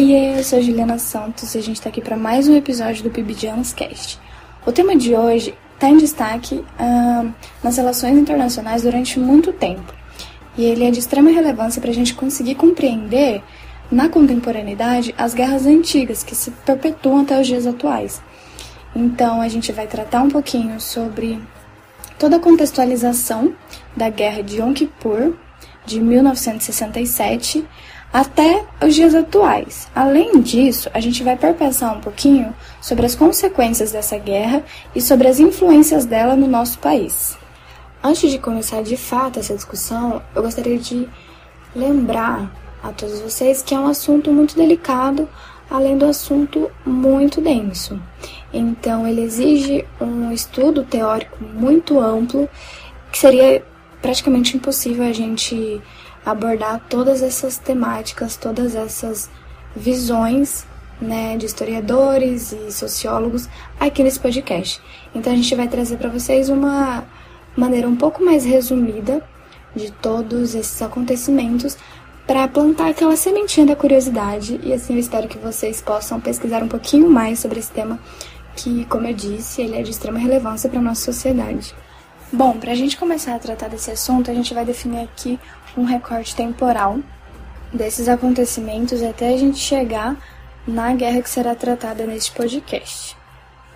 Oi, eu sou Juliana Santos e a gente está aqui para mais um episódio do PIBJANS Cast. O tema de hoje está em destaque uh, nas relações internacionais durante muito tempo e ele é de extrema relevância para a gente conseguir compreender na contemporaneidade as guerras antigas que se perpetuam até os dias atuais. Então a gente vai tratar um pouquinho sobre toda a contextualização da guerra de Yom Kippur de 1967 até os dias atuais. Além disso, a gente vai perpassar um pouquinho sobre as consequências dessa guerra e sobre as influências dela no nosso país. Antes de começar de fato essa discussão, eu gostaria de lembrar a todos vocês que é um assunto muito delicado, além do assunto muito denso. Então, ele exige um estudo teórico muito amplo, que seria praticamente impossível a gente abordar todas essas temáticas, todas essas visões né, de historiadores e sociólogos aqui nesse podcast. Então a gente vai trazer para vocês uma maneira um pouco mais resumida de todos esses acontecimentos para plantar aquela sementinha da curiosidade e assim eu espero que vocês possam pesquisar um pouquinho mais sobre esse tema que, como eu disse, ele é de extrema relevância para a nossa sociedade. Bom, para a gente começar a tratar desse assunto, a gente vai definir aqui um recorte temporal desses acontecimentos até a gente chegar na guerra que será tratada neste podcast.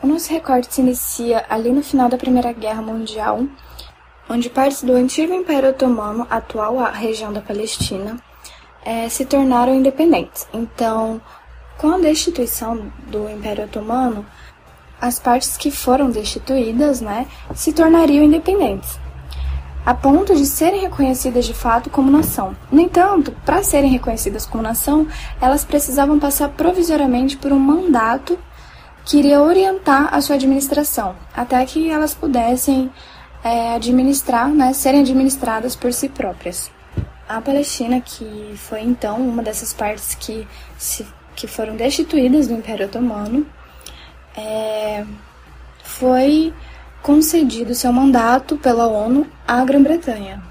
O nosso recorte se inicia ali no final da Primeira Guerra Mundial, onde partes do antigo Império Otomano, atual a região da Palestina, é, se tornaram independentes. Então, com a destituição do Império Otomano, as partes que foram destituídas, né, se tornariam independentes, a ponto de serem reconhecidas de fato como nação. No entanto, para serem reconhecidas como nação, elas precisavam passar provisoriamente por um mandato que iria orientar a sua administração, até que elas pudessem é, administrar, né, serem administradas por si próprias. A Palestina, que foi então uma dessas partes que, se, que foram destituídas do Império Otomano, é, foi concedido seu mandato pela ONU à Grã-Bretanha.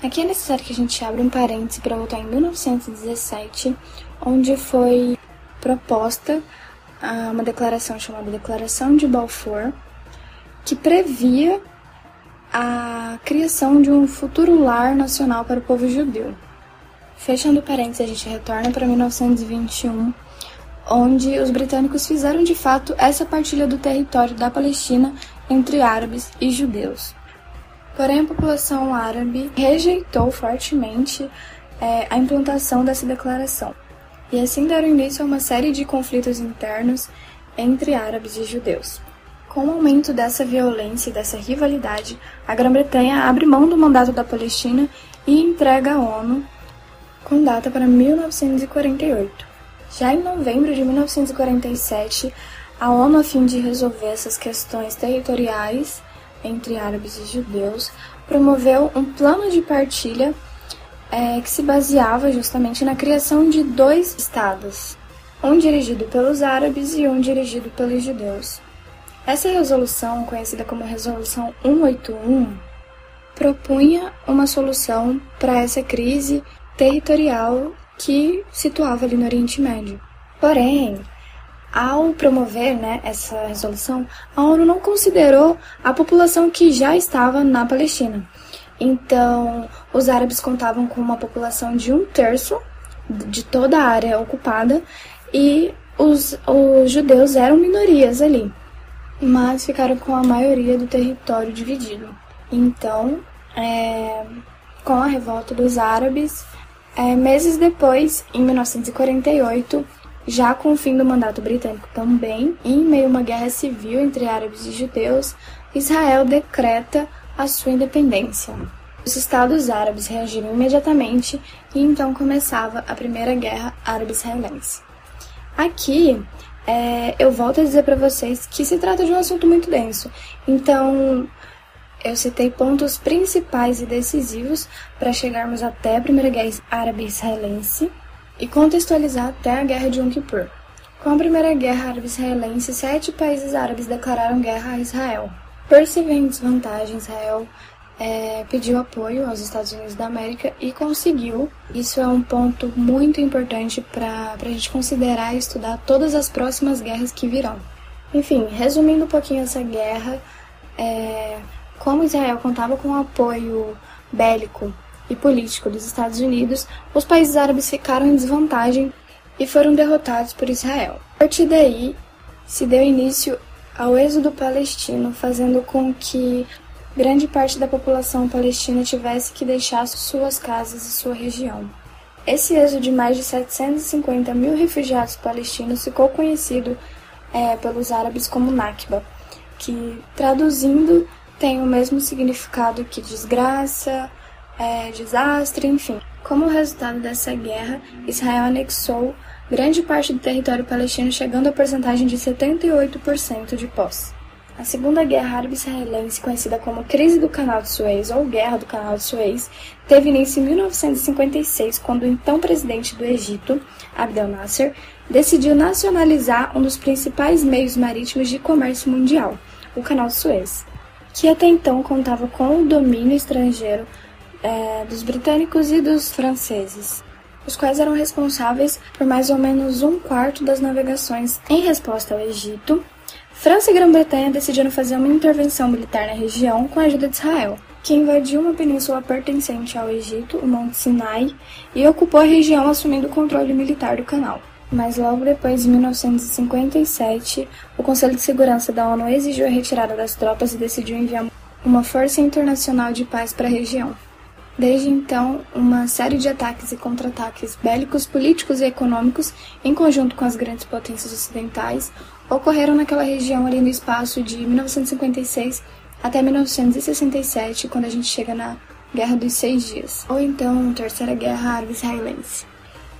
Aqui é necessário que a gente abra um parêntese para voltar em 1917, onde foi proposta uma declaração chamada Declaração de Balfour, que previa a criação de um futuro lar nacional para o povo judeu. Fechando parênteses, a gente retorna para 1921, onde os britânicos fizeram de fato essa partilha do território da Palestina entre árabes e judeus. Porém, a população árabe rejeitou fortemente é, a implantação dessa declaração, e assim deram início a uma série de conflitos internos entre árabes e judeus. Com o aumento dessa violência e dessa rivalidade, a Grã-Bretanha abre mão do mandato da Palestina e entrega à ONU com data para 1948. Já em novembro de 1947, a ONU, a fim de resolver essas questões territoriais entre árabes e judeus, promoveu um plano de partilha é, que se baseava justamente na criação de dois estados, um dirigido pelos árabes e um dirigido pelos judeus. Essa resolução, conhecida como Resolução 181, propunha uma solução para essa crise territorial que situava ali no Oriente Médio. Porém, ao promover né, essa resolução, a ONU não considerou a população que já estava na Palestina. Então, os árabes contavam com uma população de um terço de toda a área ocupada e os, os judeus eram minorias ali, mas ficaram com a maioria do território dividido. Então, é, com a revolta dos árabes, é, meses depois, em 1948, já com o fim do mandato britânico também, em meio a uma guerra civil entre árabes e judeus, Israel decreta a sua independência. Os estados árabes reagiram imediatamente e então começava a Primeira Guerra Árabe-Israelense. Aqui é, eu volto a dizer para vocês que se trata de um assunto muito denso, então eu citei pontos principais e decisivos para chegarmos até a Primeira Guerra Árabe-Israelense e contextualizar até a Guerra de Yom Kippur. Com a Primeira Guerra Árabe-Israelense, sete países árabes declararam guerra a Israel. Ver em desvantagem, Israel é, pediu apoio aos Estados Unidos da América e conseguiu. Isso é um ponto muito importante para a gente considerar e estudar todas as próximas guerras que virão. Enfim, resumindo um pouquinho essa guerra, é, como Israel contava com apoio bélico e político dos Estados Unidos, os países árabes ficaram em desvantagem e foram derrotados por Israel. A partir daí, se deu início ao êxodo palestino, fazendo com que grande parte da população palestina tivesse que deixar suas casas e sua região. Esse êxodo de mais de 750 mil refugiados palestinos ficou conhecido é, pelos árabes como Nakba, que traduzindo tem o mesmo significado que desgraça, é, desastre, enfim. Como resultado dessa guerra, Israel anexou grande parte do território palestino, chegando à porcentagem de 78% de posse. A Segunda Guerra Árabe-Israelense, conhecida como Crise do Canal de Suez ou Guerra do Canal de Suez, teve início em 1956, quando o então presidente do Egito, Abdel Nasser, decidiu nacionalizar um dos principais meios marítimos de comércio mundial, o Canal de Suez, que até então contava com o domínio estrangeiro é, dos britânicos e dos franceses, os quais eram responsáveis por mais ou menos um quarto das navegações. Em resposta ao Egito, França e Grã-Bretanha decidiram fazer uma intervenção militar na região com a ajuda de Israel, que invadiu uma península pertencente ao Egito, o Monte Sinai, e ocupou a região assumindo o controle militar do canal. Mas logo depois, em 1957, o Conselho de Segurança da ONU exigiu a retirada das tropas e decidiu enviar uma força internacional de paz para a região. Desde então, uma série de ataques e contra-ataques bélicos, políticos e econômicos, em conjunto com as grandes potências ocidentais, ocorreram naquela região ali no espaço de 1956 até 1967, quando a gente chega na Guerra dos Seis Dias, ou então Terceira Guerra Árabe-Israelense.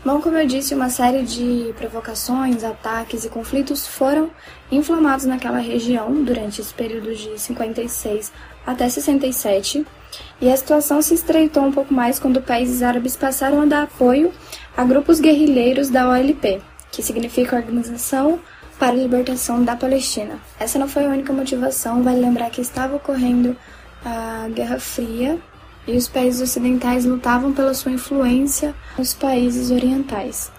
Bom, como eu disse, uma série de provocações, ataques e conflitos foram inflamados naquela região durante esse período de 56 até 67, e a situação se estreitou um pouco mais quando países árabes passaram a dar apoio a grupos guerrilheiros da OLP, que significa Organização para a libertação da Palestina. Essa não foi a única motivação, vale lembrar que estava ocorrendo a Guerra Fria e os países ocidentais lutavam pela sua influência nos países orientais.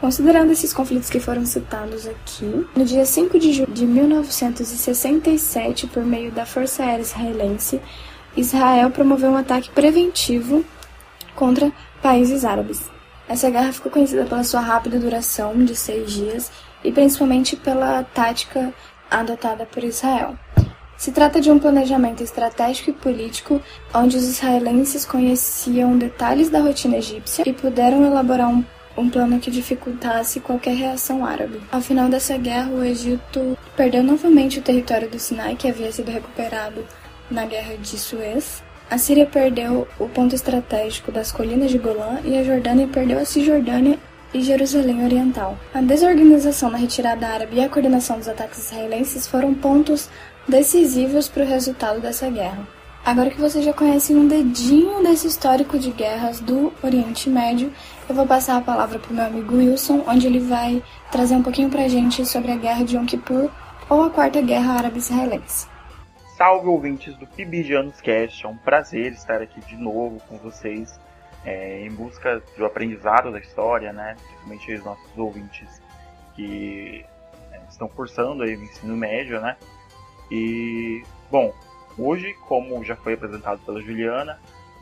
Considerando esses conflitos que foram citados aqui, no dia 5 de julho de 1967, por meio da Força Aérea Israelense, Israel promoveu um ataque preventivo contra países árabes. Essa guerra ficou conhecida pela sua rápida duração de seis dias e principalmente pela tática adotada por Israel. Se trata de um planejamento estratégico e político onde os israelenses conheciam detalhes da rotina egípcia e puderam elaborar um, um plano que dificultasse qualquer reação árabe. Ao final dessa guerra, o Egito perdeu novamente o território do Sinai, que havia sido recuperado na Guerra de Suez. A Síria perdeu o ponto estratégico das colinas de Golã e a Jordânia perdeu a Cisjordânia e Jerusalém Oriental. A desorganização na retirada árabe e a coordenação dos ataques israelenses foram pontos decisivos para o resultado dessa guerra. Agora que você já conhece um dedinho desse histórico de guerras do Oriente Médio, eu vou passar a palavra para o meu amigo Wilson, onde ele vai trazer um pouquinho para a gente sobre a Guerra de Yom Kippur ou a Quarta Guerra Árabe-Israelense. Salve ouvintes do Pibijanos Cast, é um prazer estar aqui de novo com vocês é, em busca do aprendizado da história, né? Principalmente os nossos ouvintes que é, estão cursando aí o ensino médio, né? E, bom, hoje, como já foi apresentado pela Juliana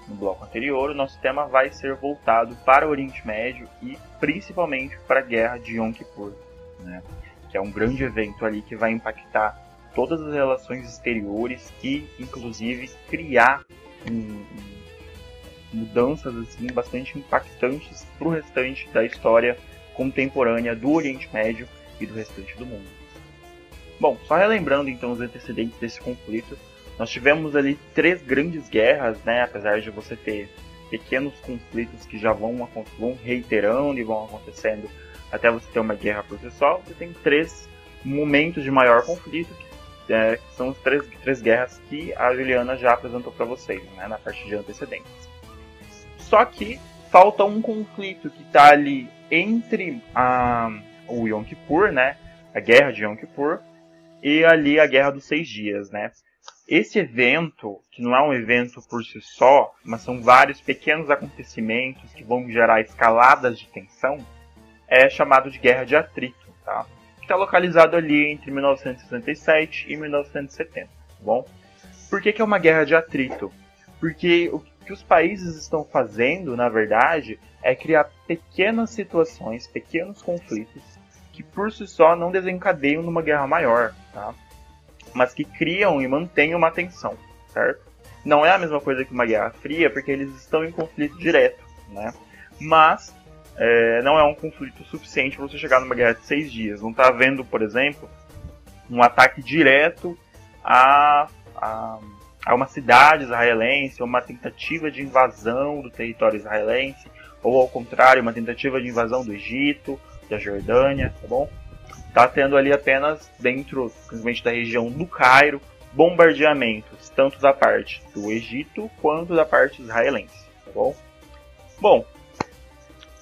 no bloco anterior, o nosso tema vai ser voltado para o Oriente Médio e principalmente para a Guerra de Yom Kippur, né? Que é um grande evento ali que vai impactar todas as relações exteriores e, inclusive, criar um, mudanças assim bastante impactantes para o restante da história contemporânea do Oriente Médio e do restante do mundo. Bom, só relembrando então os antecedentes desse conflito, nós tivemos ali três grandes guerras, né? Apesar de você ter pequenos conflitos que já vão, vão reiterando e vão acontecendo até você ter uma guerra processual, você tem três momentos de maior conflito, que, é, que são as três, três guerras que a Juliana já apresentou para vocês, né, na parte de antecedentes. Só que falta um conflito que está ali entre a, o Yom Kippur, né? A guerra de Yom Kippur, e ali a guerra dos seis dias, né? esse evento, que não é um evento por si só, mas são vários pequenos acontecimentos que vão gerar escaladas de tensão, é chamado de Guerra de Atrito, tá? Está localizado ali entre 1967 e 1970, tá bom? Por que, que é uma guerra de atrito? Porque o que os países estão fazendo, na verdade, é criar pequenas situações, pequenos conflitos que por si só não desencadeiam numa guerra maior, tá? Mas que criam e mantêm uma tensão, certo? Não é a mesma coisa que uma guerra fria, porque eles estão em conflito direto, né? Mas é, não é um conflito suficiente para você chegar numa guerra de seis dias. Não está havendo, por exemplo, um ataque direto a, a, a, uma cidade israelense, ou uma tentativa de invasão do território israelense, ou ao contrário, uma tentativa de invasão do Egito, da Jordânia, tá bom? Está tendo ali apenas dentro, principalmente da região do Cairo, bombardeamentos, tanto da parte do Egito quanto da parte israelense, tá bom? Bom,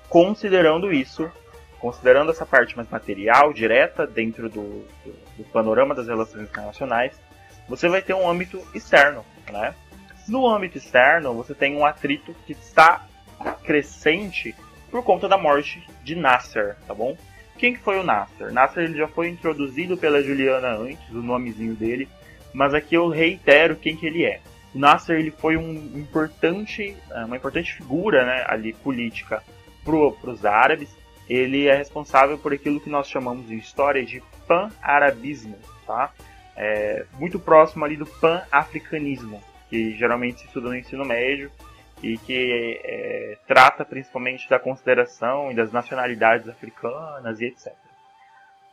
Considerando isso, considerando essa parte mais material, direta, dentro do, do, do panorama das relações internacionais, você vai ter um âmbito externo, né? No âmbito externo, você tem um atrito que está crescente por conta da morte de Nasser, tá bom? Quem que foi o Nasser? Nasser ele já foi introduzido pela Juliana antes, o nomezinho dele, mas aqui eu reitero quem que ele é. O Nasser ele foi um importante, uma importante figura né, ali política para os árabes, ele é responsável por aquilo que nós chamamos em história de pan-arabismo, tá? É, muito próximo ali do pan-africanismo, que geralmente se estuda no ensino médio e que é, trata principalmente da consideração e das nacionalidades africanas e etc.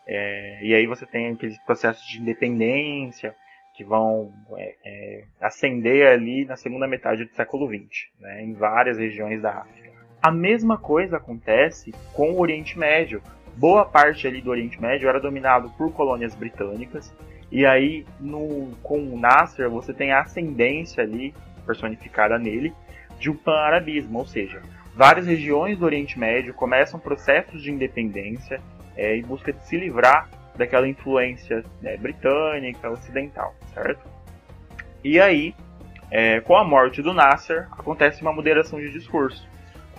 É, e aí você tem aqueles processos de independência que vão é, é, ascender ali na segunda metade do século XX, né, em várias regiões da África. A mesma coisa acontece com o Oriente Médio. Boa parte ali do Oriente Médio era dominado por colônias britânicas. E aí, no, com o Nasser, você tem a ascendência ali, personificada nele, de um pan-arabismo, ou seja, várias regiões do Oriente Médio começam processos de independência é, em busca de se livrar daquela influência né, britânica, ocidental, certo? E aí, é, com a morte do Nasser, acontece uma moderação de discurso.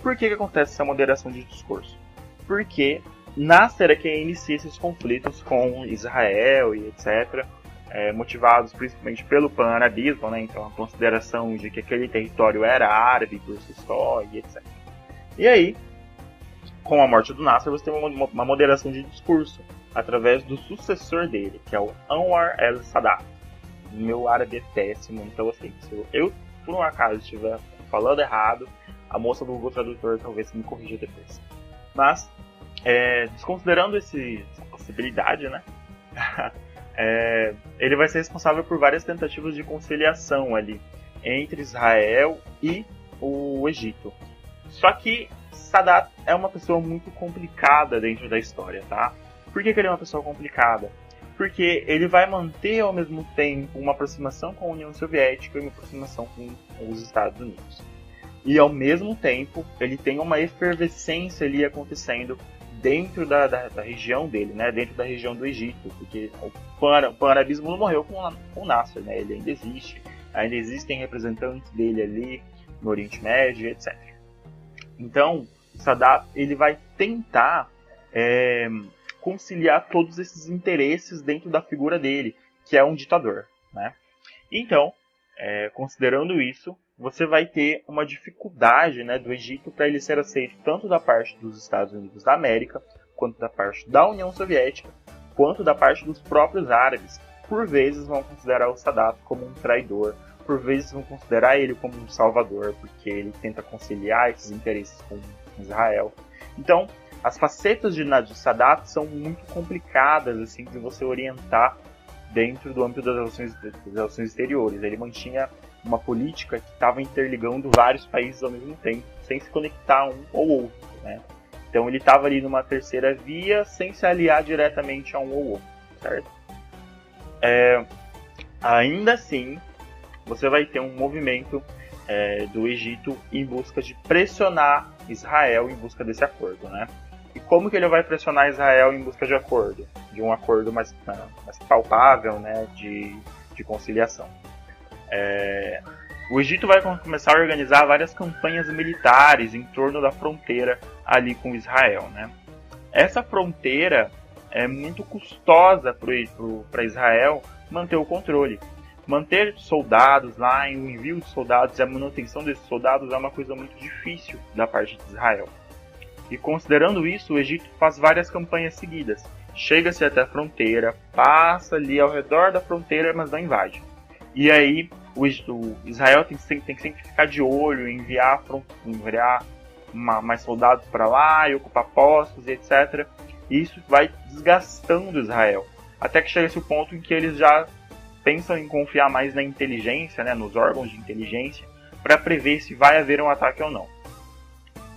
Por que, que acontece essa moderação de discurso? Porque Nasser é quem inicia esses conflitos com Israel e etc., é, motivados principalmente pelo pan-arabismo, né? então a consideração de que aquele território era árabe por si só e etc. E aí, com a morte do Nasser, você tem uma, uma moderação de discurso através do sucessor dele, que é o Anwar el-Sadat. Meu árabe é péssimo, então assim, se eu, eu por um acaso estiver falando errado, a moça do Google Tradutor talvez me corrija depois. Mas, é, desconsiderando esse, essa possibilidade, né? é, ele vai ser responsável por várias tentativas de conciliação ali entre Israel e o Egito. Só que Sadat é uma pessoa muito complicada dentro da história, tá? Por que, que ele é uma pessoa complicada? Porque ele vai manter ao mesmo tempo uma aproximação com a União Soviética e uma aproximação com os Estados Unidos e ao mesmo tempo ele tem uma efervescência ali acontecendo dentro da, da, da região dele, né? Dentro da região do Egito, porque o pan-arabismo não morreu com, com Nasser, né? Ele ainda existe, ainda existem representantes dele ali no Oriente Médio, etc. Então, Sadat ele vai tentar é, conciliar todos esses interesses dentro da figura dele, que é um ditador, né? Então, é, considerando isso, você vai ter uma dificuldade né, do Egito para ele ser aceito tanto da parte dos Estados Unidos da América, quanto da parte da União Soviética, quanto da parte dos próprios árabes. Por vezes vão considerar o Sadat como um traidor, por vezes vão considerar ele como um salvador, porque ele tenta conciliar esses interesses com Israel. Então, as facetas de, Sadat são muito complicadas assim de você orientar dentro do âmbito das relações, das relações exteriores. Ele mantinha uma política que estava interligando vários países ao mesmo tempo, sem se conectar um ou outro, né? Então ele estava ali numa terceira via, sem se aliar diretamente a um ou outro, certo? É, ainda assim, você vai ter um movimento é, do Egito em busca de pressionar Israel em busca desse acordo, né? E como que ele vai pressionar Israel em busca de acordo? De um acordo mais, mais palpável, né? De, de conciliação. É, o Egito vai começar a organizar várias campanhas militares em torno da fronteira ali com Israel. Né? Essa fronteira é muito custosa para Israel manter o controle. Manter soldados lá, o envio de soldados e a manutenção desses soldados é uma coisa muito difícil da parte de Israel. E considerando isso, o Egito faz várias campanhas seguidas. Chega-se até a fronteira, passa ali ao redor da fronteira, mas não invade. E aí o, Israel tem, tem, que sempre ficar de olho, enviar, enviar uma, mais soldados para lá e ocupar postos e etc. E isso vai desgastando Israel. Até que chega-se o ponto em que eles já pensam em confiar mais na inteligência, né, nos órgãos de inteligência, para prever se vai haver um ataque ou não.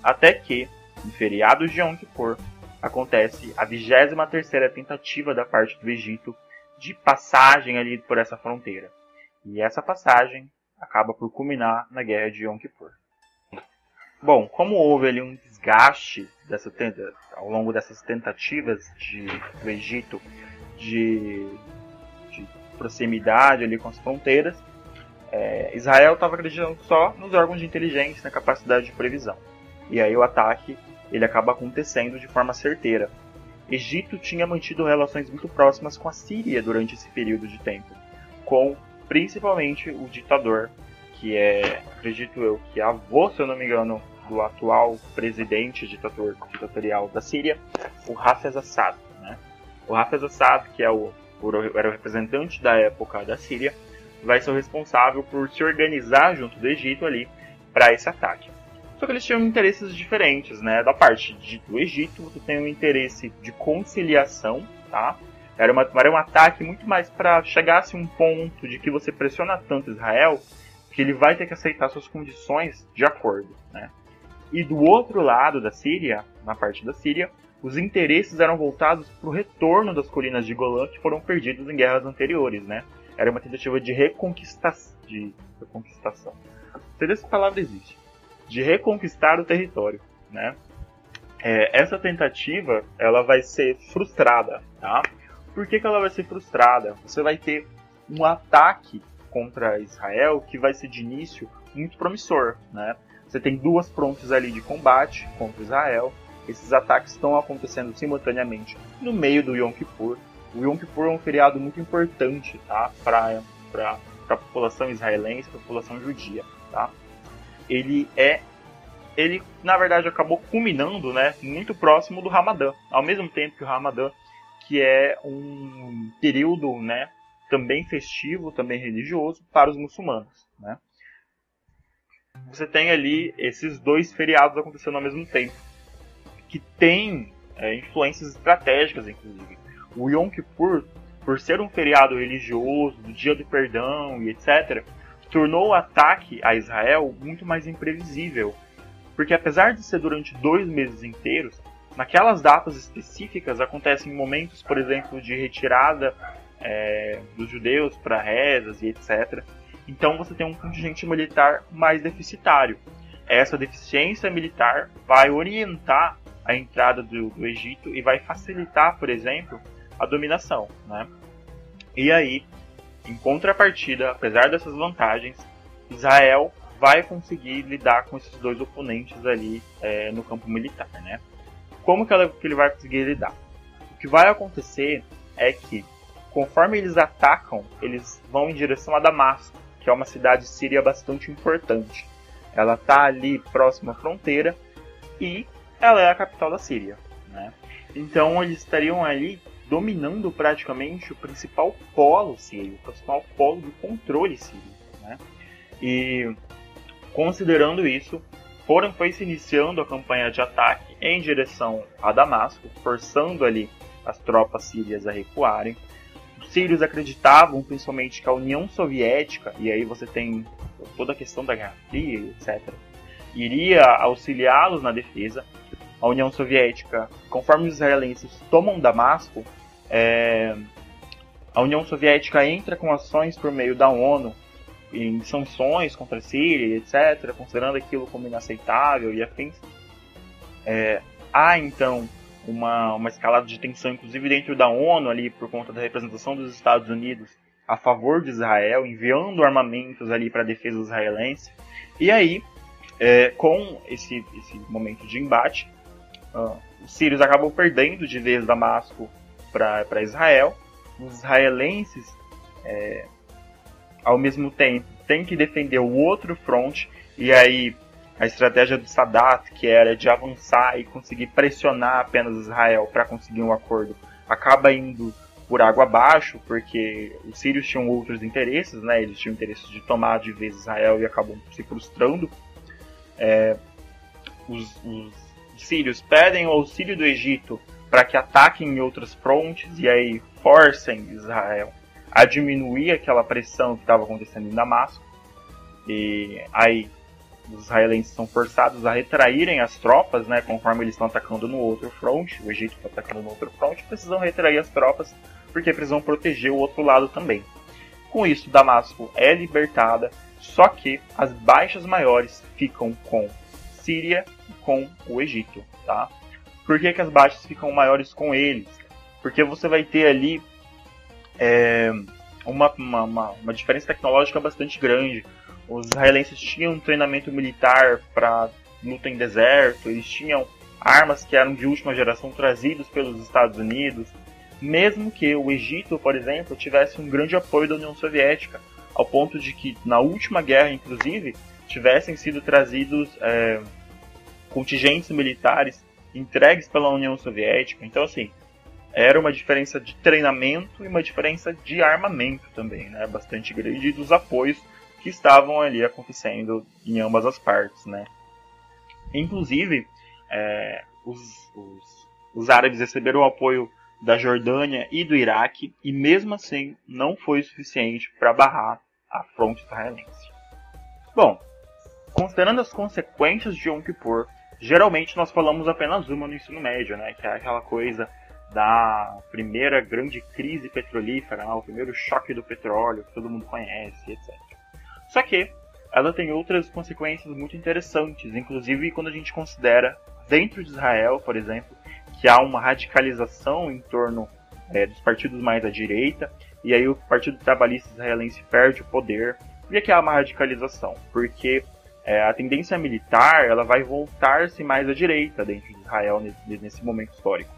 Até que, no feriado de Yom Kippur, acontece a 23ª tentativa da parte do Egito de passagem ali por essa fronteira. E essa passagem acaba por culminar na Guerra de Yom Kippur. Bom, como houve ali um desgaste dessa, ao longo dessas tentativas de, do Egito de, de proximidade ali com as fronteiras, é, Israel estava acreditando só nos órgãos de inteligência, na capacidade de previsão. E aí o ataque ele acaba acontecendo de forma certeira. Egito tinha mantido relações muito próximas com a Síria durante esse período de tempo, com principalmente o ditador, que é, acredito eu, que é avô, se eu não me engano, do atual presidente ditador, ditatorial da Síria, o Hafez Assad. Né? O Hafez Assad, que é o, era o representante da época da Síria, vai ser o responsável por se organizar junto do Egito ali para esse ataque. Só que eles tinham interesses diferentes, né? Da parte do Egito, você tem um interesse de conciliação, tá? Era, uma, era um ataque muito mais para chegar-se um ponto de que você pressiona tanto Israel que ele vai ter que aceitar suas condições de acordo, né? E do outro lado da Síria, na parte da Síria, os interesses eram voltados para o retorno das colinas de Golã que foram perdidas em guerras anteriores, né? Era uma tentativa de, reconquista de reconquistação. Se essa palavra existe. De reconquistar o território, né? É, essa tentativa ela vai ser frustrada, tá? Por que, que ela vai ser frustrada? Você vai ter um ataque contra Israel que vai ser de início muito promissor, né? Você tem duas frontes ali de combate contra Israel. Esses ataques estão acontecendo simultaneamente no meio do Yom Kippur. O Yom Kippur é um feriado muito importante, tá? Para a população israelense, para a população judia, tá? Ele é ele na verdade acabou culminando, né, muito próximo do Ramadã, ao mesmo tempo que o Ramadã que é um período, né, também festivo, também religioso para os muçulmanos, né? Você tem ali esses dois feriados acontecendo ao mesmo tempo, que tem é, influências estratégicas, inclusive. O Yom Kippur, por ser um feriado religioso, do Dia do Perdão e etc., tornou o ataque a Israel muito mais imprevisível, porque apesar de ser durante dois meses inteiros, naquelas datas específicas acontecem momentos, por exemplo, de retirada é, dos judeus para rezas e etc. Então você tem um contingente militar mais deficitário. Essa deficiência militar vai orientar a entrada do, do Egito e vai facilitar, por exemplo, a dominação. Né? E aí, em contrapartida, apesar dessas vantagens, Israel vai conseguir lidar com esses dois oponentes ali é, no campo militar. Né? Como que, que ele vai conseguir lidar? O que vai acontecer é que, conforme eles atacam, eles vão em direção a Damasco, que é uma cidade síria bastante importante. Ela está ali próxima à fronteira e ela é a capital da Síria. Né? Então eles estariam ali dominando praticamente o principal polo sírio, o principal polo do controle sírio. Né? E considerando isso, foram foi se iniciando a campanha de ataque em direção a Damasco, forçando ali as tropas sírias a recuarem. Os sírios acreditavam principalmente que a União Soviética, e aí você tem toda a questão da Guerra Fria, etc., iria auxiliá-los na defesa. A União Soviética, conforme os israelenses tomam Damasco, é, a União Soviética entra com ações por meio da ONU em sanções contra a Síria, etc., considerando aquilo como inaceitável e afins. É, há então uma, uma escalada de tensão, inclusive dentro da ONU, ali por conta da representação dos Estados Unidos a favor de Israel, enviando armamentos ali para a defesa israelense. E aí, é, com esse, esse momento de embate, uh, os sírios acabam perdendo de vez Damasco para Israel. Os israelenses, é, ao mesmo tempo, têm que defender o outro fronte, e aí a estratégia do Sadat, que era de avançar e conseguir pressionar apenas Israel para conseguir um acordo, acaba indo por água abaixo, porque os sírios tinham outros interesses, né? Eles tinham interesses de tomar de vez Israel e acabam se frustrando. É, os, os sírios pedem o auxílio do Egito para que ataquem em outras frontes e aí forcem Israel a diminuir aquela pressão que estava acontecendo em Damasco. E aí os israelenses são forçados a retraírem as tropas, né, conforme eles estão atacando no outro fronte, o Egito está atacando no outro fronte, precisam retrair as tropas porque precisam proteger o outro lado também. Com isso, Damasco é libertada, só que as baixas maiores ficam com Síria e com o Egito, tá? Por que, que as baixas ficam maiores com eles? Porque você vai ter ali é, uma, uma, uma diferença tecnológica bastante grande os israelenses tinham um treinamento militar para luta em deserto, eles tinham armas que eram de última geração trazidas pelos Estados Unidos, mesmo que o Egito, por exemplo, tivesse um grande apoio da União Soviética, ao ponto de que na última guerra, inclusive, tivessem sido trazidos é, contingentes militares entregues pela União Soviética. Então, assim, era uma diferença de treinamento e uma diferença de armamento também, né? Bastante grande e dos apoios que estavam ali acontecendo em ambas as partes, né? Inclusive, é, os, os, os árabes receberam o apoio da Jordânia e do Iraque, e mesmo assim não foi suficiente para barrar a fronte israelense. Bom, considerando as consequências de Yom Kippur, geralmente nós falamos apenas uma no ensino médio, né, que é aquela coisa da primeira grande crise petrolífera, né, o primeiro choque do petróleo, que todo mundo conhece, etc. Só que ela tem outras consequências muito interessantes, inclusive quando a gente considera dentro de Israel, por exemplo, que há uma radicalização em torno é, dos partidos mais à direita, e aí o Partido Trabalhista Israelense perde o poder. Por que há uma radicalização? Porque é, a tendência militar ela vai voltar-se mais à direita dentro de Israel nesse, nesse momento histórico.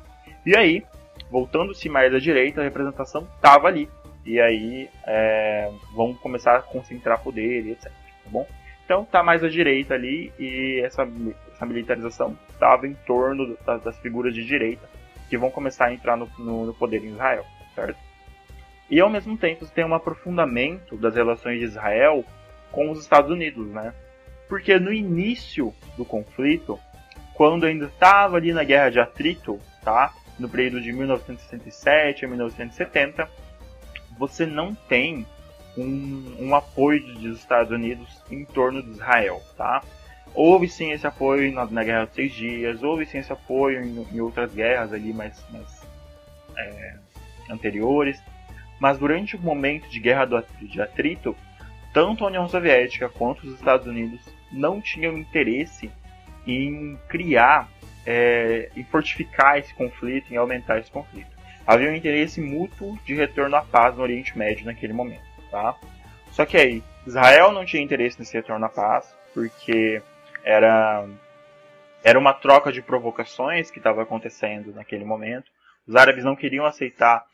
E aí, voltando-se mais à direita, a representação estava ali, e aí é, vão começar a concentrar poder e etc. Tá bom? Então tá mais à direita ali e essa, essa militarização estava em torno das, das, figuras de direita que vão começar a entrar no, no, no, poder em Israel, certo? E ao mesmo tempo tem um aprofundamento das relações de Israel com os Estados Unidos, né? Porque no início do conflito, quando ainda estava ali na guerra de atrito, tá? No período de 1967 a 1970, você não tem um, um apoio dos Estados Unidos em torno de Israel, tá? Houve sim esse apoio na, na Guerra dos Seis Dias, houve sim esse apoio em, em outras guerras ali mais, mais é, anteriores, mas durante o momento de guerra do, de atrito, tanto a União Soviética quanto os Estados Unidos não tinham interesse em criar, é, em fortificar esse conflito, em aumentar esse conflito havia um interesse mútuo de retorno à paz no Oriente Médio naquele momento, tá? Só que aí, Israel não tinha interesse nesse retorno à paz, porque era, era uma troca de provocações que estava acontecendo naquele momento. Os árabes não queriam aceitar,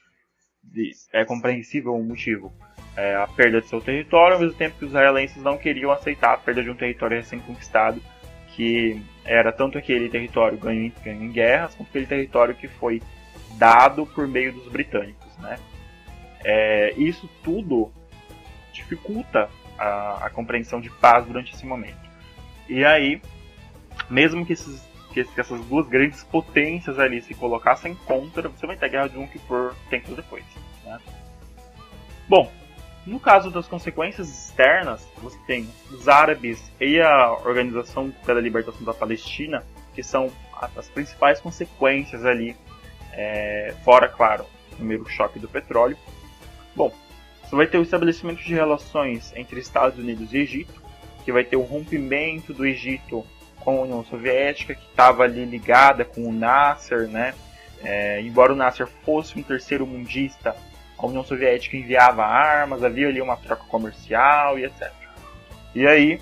é compreensível o motivo, é, a perda de seu território, ao mesmo tempo que os israelenses não queriam aceitar a perda de um território recém-conquistado, que era tanto aquele território ganho ganho em guerras, quanto aquele território que foi dado por meio dos britânicos, né? É, isso tudo dificulta a, a, compreensão de paz durante esse momento. E aí, mesmo que, esses, que, essas duas grandes potências ali se colocassem contra, você vai ter a guerra de um que por tempos depois. Né? Bom, no caso das consequências externas, você tem os árabes e a Organização pela Libertação da Palestina, que são as principais consequências ali é, fora, claro, o primeiro choque do petróleo. Bom, você vai ter o estabelecimento de relações entre Estados Unidos e Egito, que vai ter o rompimento do Egito com a União Soviética, que estava ali ligada com o Nasser, né? É, embora o Nasser fosse um terceiro mundista, a União Soviética enviava armas, havia ali uma troca comercial e etc. E aí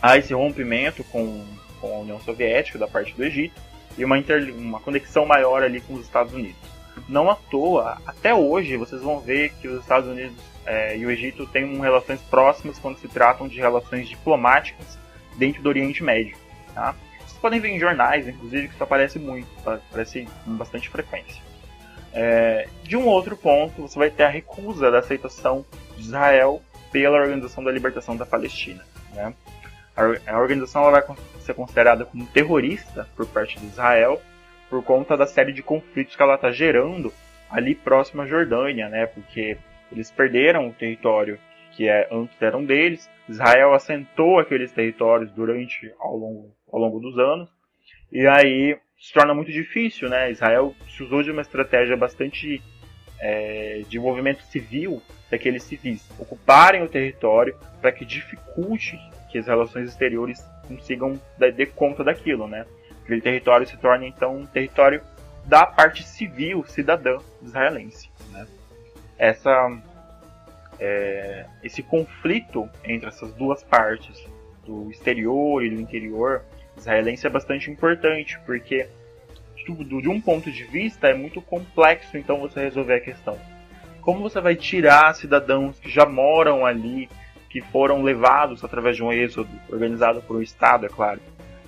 há esse rompimento com, com a União Soviética da parte do Egito e uma, inter, uma conexão maior ali com os Estados Unidos. Não à toa, até hoje vocês vão ver que os Estados Unidos é, e o Egito têm relações próximas quando se tratam de relações diplomáticas dentro do Oriente Médio. Tá? Vocês podem ver em jornais, inclusive, que isso aparece muito, aparece com bastante frequência. É, de um outro ponto, você vai ter a recusa da aceitação de Israel pela Organização da Libertação da Palestina. Né? A, organização vai ser considerada como terrorista por parte de Israel por conta da série de conflitos que ela está gerando ali próximo à Jordânia, né? Porque eles perderam o território que é, antes eram deles. Israel assentou aqueles territórios durante ao longo, ao longo dos anos. E aí se torna muito difícil, né? Israel se usou de uma estratégia bastante é, de envolvimento civil daqueles civis ocuparem o território para que dificulte que as relações exteriores consigam dar conta daquilo, né? Aquele território se torna então um território da parte civil cidadã israelense. Né? Essa, é, esse conflito entre essas duas partes, do exterior e do interior israelense, é bastante importante, porque de um ponto de vista é muito complexo então você resolver a questão. Como você vai tirar cidadãos que já moram ali, que foram levados através de um êxodo organizado por um Estado, é claro,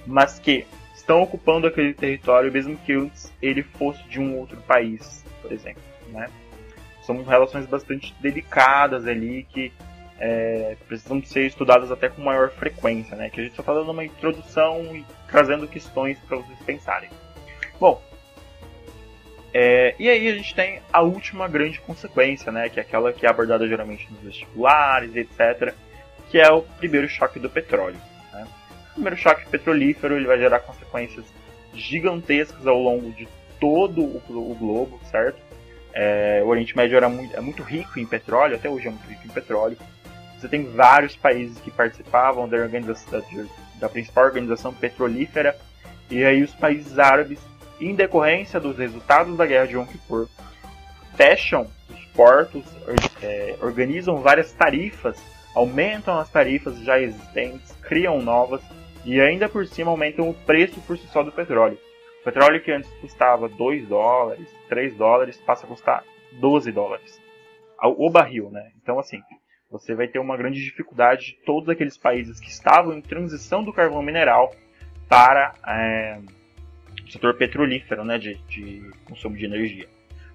mas que estão ocupando aquele território mesmo que ele fosse de um outro país, por exemplo, né? São relações bastante delicadas ali que é, precisam ser estudadas até com maior frequência, né? Que a gente só está dando uma introdução e trazendo questões para vocês pensarem. Bom, é, e aí a gente tem a última grande consequência, né? Que é aquela que é abordada geralmente nos vestibulares, etc. Que é o primeiro choque do petróleo. Né? O primeiro choque petrolífero ele vai gerar consequências gigantescas ao longo de todo o, o globo, certo? É, o Oriente Médio era muito, é muito rico em petróleo, até hoje é muito rico em petróleo. Você tem vários países que participavam da, da, da principal organização petrolífera, e aí os países árabes em decorrência dos resultados da guerra de Yom Kippur, fecham os portos, é, organizam várias tarifas, aumentam as tarifas já existentes, criam novas e ainda por cima aumentam o preço por si só do petróleo. O petróleo que antes custava 2 dólares, 3 dólares, passa a custar 12 dólares. O barril, né? Então, assim, você vai ter uma grande dificuldade de todos aqueles países que estavam em transição do carvão mineral para é, setor petrolífero, né, de, de consumo de energia.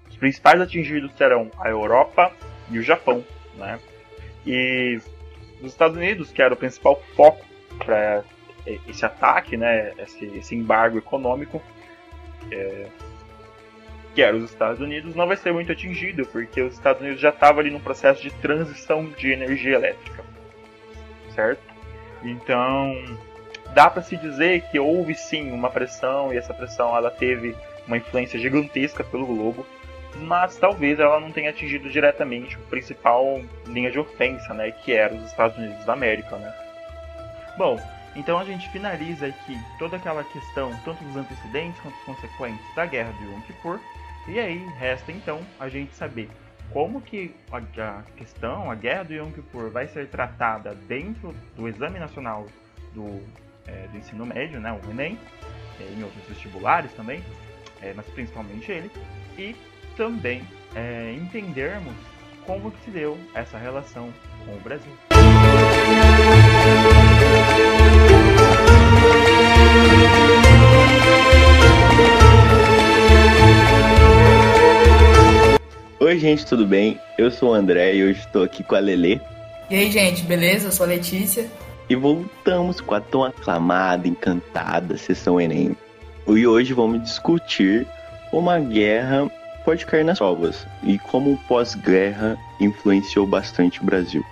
Os principais atingidos serão a Europa e o Japão, né? E os Estados Unidos, que era o principal foco para esse ataque, né, esse, esse embargo econômico, é, que era os Estados Unidos, não vai ser muito atingido, porque os Estados Unidos já estavam ali no processo de transição de energia elétrica, certo? Então, dá para se dizer que houve sim uma pressão e essa pressão ela teve uma influência gigantesca pelo globo, mas talvez ela não tenha atingido diretamente o principal linha de ofensa, né, que era os Estados Unidos da América, né. Bom, então a gente finaliza aqui toda aquela questão, tanto dos antecedentes quanto dos consequentes da guerra de Yom Kippur, e aí resta então a gente saber como que a questão, a guerra do Yom Kippur vai ser tratada dentro do Exame Nacional do é, do ensino médio, né, o Enem, é, em outros vestibulares também, é, mas principalmente ele, e também é, entendermos como que se deu essa relação com o Brasil. Oi, gente, tudo bem? Eu sou o André e hoje estou aqui com a Lele. E aí, gente, beleza? Eu sou a Letícia. E voltamos com a tão aclamada, encantada sessão Enem. E hoje vamos discutir como a guerra pode cair nas provas e como o pós-guerra influenciou bastante o Brasil.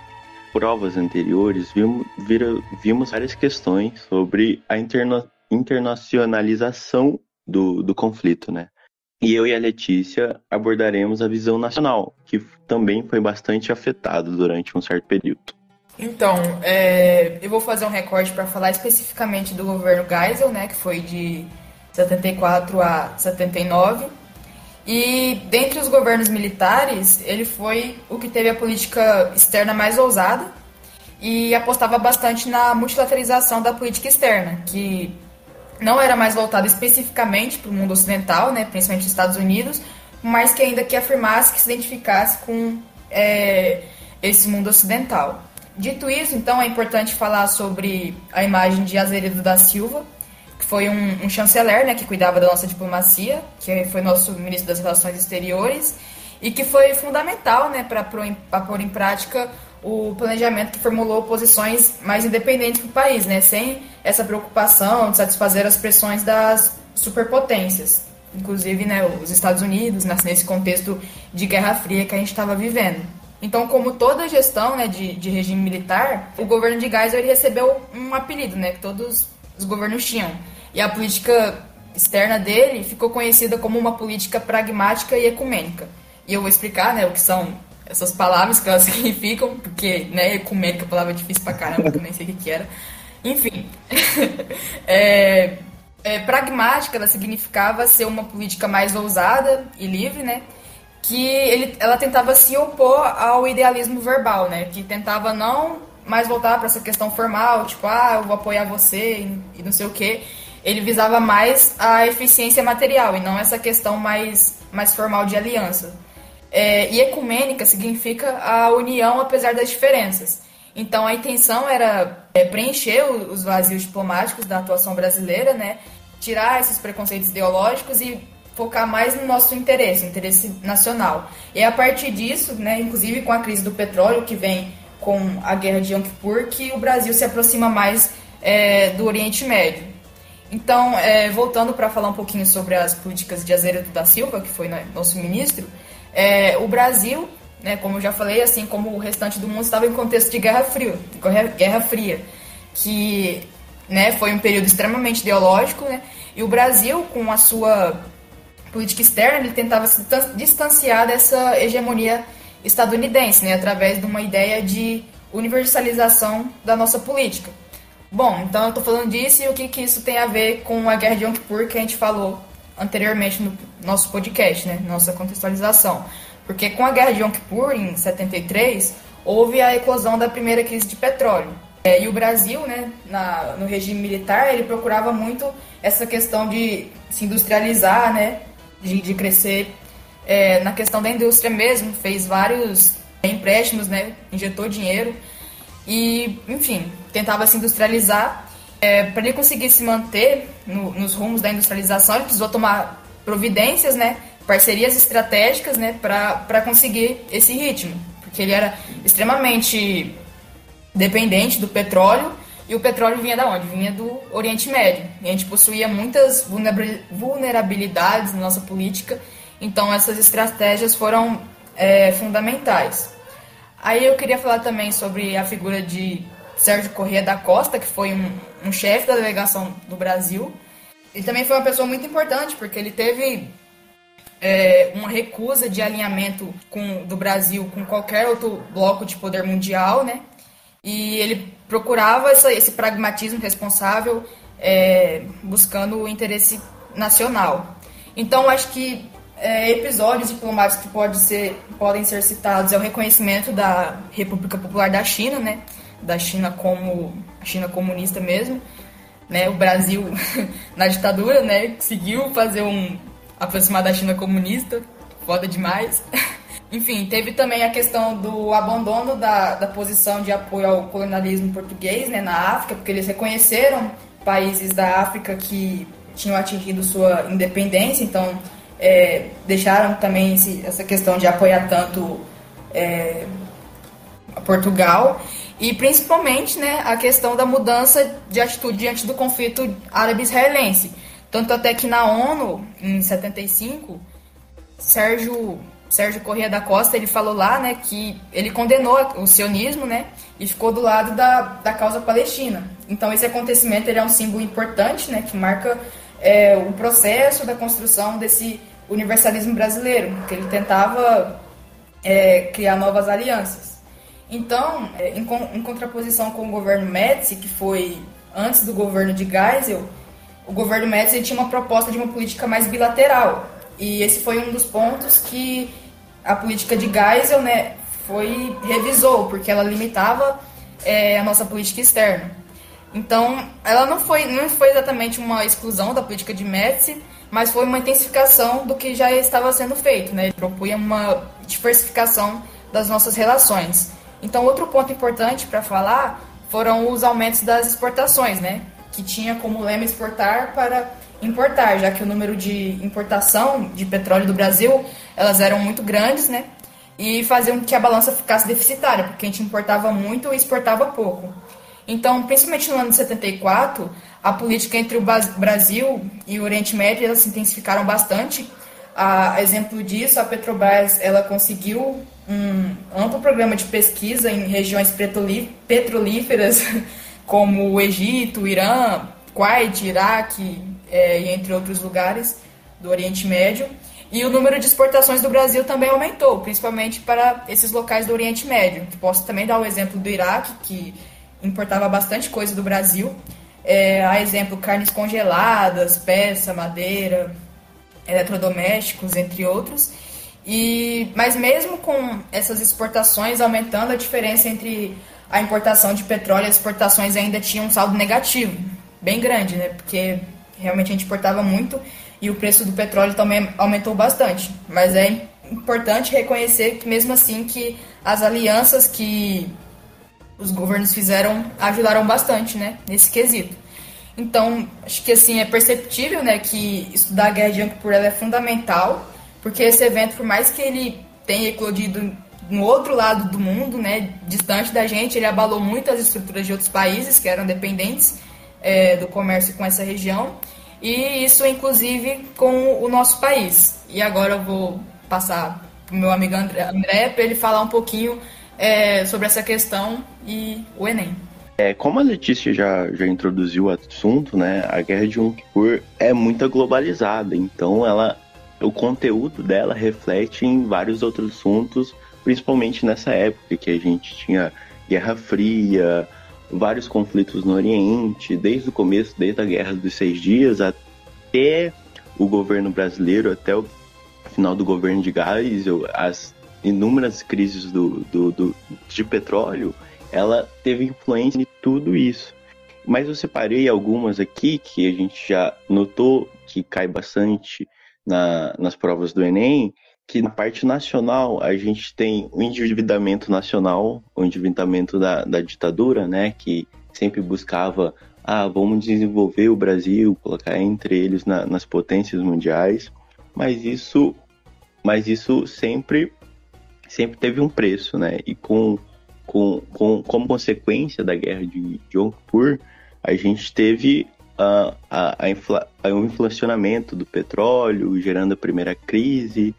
Provas anteriores vimos, vira, vimos várias questões sobre a interna, internacionalização do, do conflito, né? E eu e a Letícia abordaremos a visão nacional, que também foi bastante afetado durante um certo período. Então, é, eu vou fazer um recorte para falar especificamente do governo Geisel, né, que foi de 74 a 79. E dentre os governos militares, ele foi o que teve a política externa mais ousada e apostava bastante na multilateralização da política externa, que não era mais voltada especificamente para o mundo ocidental, né, principalmente os Estados Unidos, mas que ainda que afirmasse que se identificasse com é, esse mundo ocidental. Dito isso, então, é importante falar sobre a imagem de Azeredo da Silva, que foi um, um, chanceler né, que cuidava da nossa diplomacia, que foi nosso ministro das Relações Exteriores, e que foi fundamental né, para pôr em prática o planejamento que formulou posições mais independentes para o país, né, sem essa preocupação de satisfazer as pressões das superpotências, inclusive né, os Estados Unidos, nesse contexto de Guerra Fria que a gente estava vivendo. Então, como toda gestão né, de, de regime militar, o governo de Geisel recebeu um apelido, né, que todos os governos tinham. E a política externa dele ficou conhecida como uma política pragmática e ecumênica. E eu vou explicar né, o que são essas palavras, que elas significam, porque né, ecumênica é palavra difícil pra caramba, eu nem sei o que, que era. Enfim. é, é, pragmática, ela significava ser uma política mais ousada e livre, né? Que ele, ela tentava se opor ao idealismo verbal, né? Que tentava não mais voltar para essa questão formal, tipo, ah, eu vou apoiar você e, não sei o quê. Ele visava mais a eficiência material e não essa questão mais, mais formal de aliança. É, e ecumênica significa a união apesar das diferenças. Então a intenção era é, preencher os vazios diplomáticos da atuação brasileira, né? Tirar esses preconceitos ideológicos e focar mais no nosso interesse, interesse nacional. E a partir disso, né, inclusive com a crise do petróleo que vem com a guerra de Yom Kippur, que o Brasil se aproxima mais é, do Oriente Médio. Então, é, voltando para falar um pouquinho sobre as políticas de Azeredo da Silva, que foi né, nosso ministro, é, o Brasil, né, como eu já falei, assim como o restante do mundo, estava em contexto de Guerra Fria, Guerra Fria que né, foi um período extremamente ideológico, né, e o Brasil, com a sua política externa, ele tentava se distanciar dessa hegemonia estadunidense, né, através de uma ideia de universalização da nossa política. Bom, então eu estou falando disso e o que, que isso tem a ver com a Guerra de Yom Kippur que a gente falou anteriormente no nosso podcast, né, nossa contextualização. Porque com a Guerra de Yom Kippur, em 73, houve a eclosão da primeira crise de petróleo. É, e o Brasil, né, na, no regime militar, ele procurava muito essa questão de se industrializar, né, de, de crescer é, na questão da indústria mesmo, fez vários empréstimos, né, injetou dinheiro e, enfim, tentava se industrializar. É, para ele conseguir se manter no, nos rumos da industrialização, ele precisou tomar providências, né, parcerias estratégicas, né, para conseguir esse ritmo, porque ele era extremamente dependente do petróleo e o petróleo vinha da onde? Vinha do Oriente Médio. E a gente possuía muitas vulnerabilidades na nossa política, então essas estratégias foram é, fundamentais. Aí eu queria falar também sobre a figura de Sérgio Corrêa da Costa, que foi um, um chefe da delegação do Brasil. Ele também foi uma pessoa muito importante, porque ele teve é, uma recusa de alinhamento com, do Brasil com qualquer outro bloco de poder mundial, né? E ele procurava essa, esse pragmatismo responsável, é, buscando o interesse nacional. Então, acho que é, episódios diplomáticos que pode ser, podem ser citados é o reconhecimento da República Popular da China, né? Da China como China comunista mesmo, né? O Brasil na ditadura, né? Conseguiu fazer um aproximar da China comunista, foda demais. Enfim, teve também a questão do abandono da, da posição de apoio ao colonialismo português né, na África, porque eles reconheceram países da África que tinham atingido sua independência, então é, deixaram também esse, essa questão de apoiar tanto é, Portugal e principalmente né, a questão da mudança de atitude diante do conflito árabe-israelense. Tanto até que na ONU, em 75, Sérgio Sérgio Corrêa da Costa, ele falou lá, né, que ele condenou o sionismo, né, e ficou do lado da, da causa palestina. Então esse acontecimento ele é um símbolo importante, né, que marca é, o processo da construção desse universalismo brasileiro, que ele tentava é, criar novas alianças. Então, é, em, em, contraposição com o governo Médici, que foi antes do governo de Geisel, o governo Médici tinha uma proposta de uma política mais bilateral, E esse foi um dos pontos que a política de Geisel né, foi revisou, porque ela limitava é, a nossa política externa. Então, ela não foi, não foi exatamente uma exclusão da política de Médici, mas foi uma intensificação do que já estava sendo feito, né? Ele propunha uma diversificação das nossas relações. Então, outro ponto importante para falar foram os aumentos das exportações, né? Que tinha como lema exportar para importar, já que o número de importação de petróleo do Brasil, elas eram muito grandes, né? E faziam que a balança ficasse deficitária, porque a gente importava muito e exportava pouco. Então, principalmente no ano de 74, a política entre o Brasil e o Oriente Médio elas se intensificaram bastante. A exemplo disso, a Petrobras ela conseguiu um amplo programa de pesquisa em regiões petrolíferas como o Egito, o Irã, Kuwait, Iraque é, e entre outros lugares do Oriente Médio. E o número de exportações do Brasil também aumentou, principalmente para esses locais do Oriente Médio. Posso também dar o exemplo do Iraque, que importava bastante coisa do Brasil. É, a exemplo, carnes congeladas, peça, madeira, eletrodomésticos, entre outros. E, mas mesmo com essas exportações aumentando, a diferença entre a importação de petróleo e as exportações ainda tinha um saldo negativo, bem grande, né? Porque realmente a gente importava muito e o preço do petróleo também aumentou bastante. Mas é importante reconhecer que mesmo assim que as alianças que os governos fizeram ajudaram bastante, né, nesse quesito. Então, acho que assim é perceptível, né, que estudar a guerra de Yom Kippur é fundamental, porque esse evento, por mais que ele tenha eclodido no outro lado do mundo, né, distante da gente, ele abalou muito as estruturas de outros países que eram dependentes é, do comércio com essa região, e isso inclusive com o nosso país. E agora eu vou passar para o meu amigo André, para ele falar um pouquinho é, sobre essa questão e o Enem. É, como a Letícia já, já introduziu o assunto, né, a Guerra de Yom Kippur é muito globalizada, então ela, o conteúdo dela reflete em vários outros assuntos, principalmente nessa época que a gente tinha Guerra Fria, vários conflitos no Oriente, desde o começo, desde a Guerra dos Seis Dias até o governo brasileiro, até o final do governo de Geisel, as inúmeras crises do, do, do, de petróleo, ela teve influência em tudo isso. Mas eu separei algumas aqui que a gente já notou que cai bastante na, nas provas do Enem, que na parte nacional a gente tem o endividamento nacional, o endividamento da, da ditadura, né, que sempre buscava, ah, vamos desenvolver o Brasil, colocar entre eles na, nas potências mundiais, mas isso, mas isso sempre sempre teve um preço, né? E com, com, com como consequência da guerra de Yom a gente teve uh, a, a infla, o inflacionamento do petróleo, gerando a primeira crise.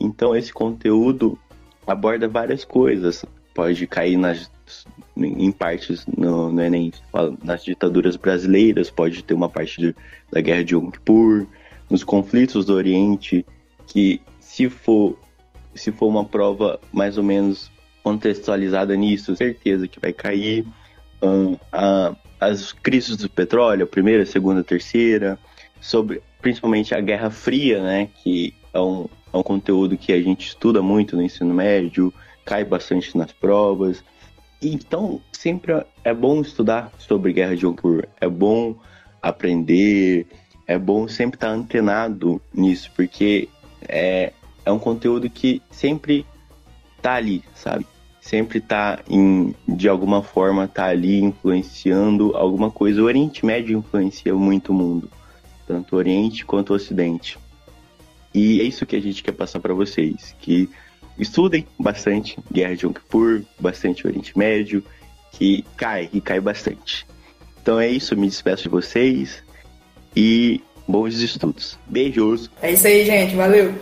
Então, esse conteúdo aborda várias coisas. Pode cair nas, em partes no, no Enem, nas ditaduras brasileiras, pode ter uma parte de, da guerra de Yom Kippur, nos conflitos do Oriente, que se for se for uma prova mais ou menos contextualizada nisso, certeza que vai cair. Um, a, as crises do petróleo, primeira, segunda, terceira, sobre principalmente a Guerra Fria, né, que é um, é um conteúdo que a gente estuda muito no ensino médio, cai bastante nas provas. Então, sempre é bom estudar sobre Guerra de Yom é bom aprender, é bom sempre estar antenado nisso, porque é, é um conteúdo que sempre tá ali, sabe? Sempre tá em, de alguma forma, tá ali influenciando alguma coisa. O Oriente Médio influencia muito o mundo, tanto o Oriente quanto o Ocidente. E é isso que a gente quer passar para vocês, que estudem bastante Guerra de Yom Kippur, bastante Oriente Médio, que cai, e cai bastante. Então é isso, me despeço de vocês e bons estudos. Beijos! É isso aí, gente, valeu!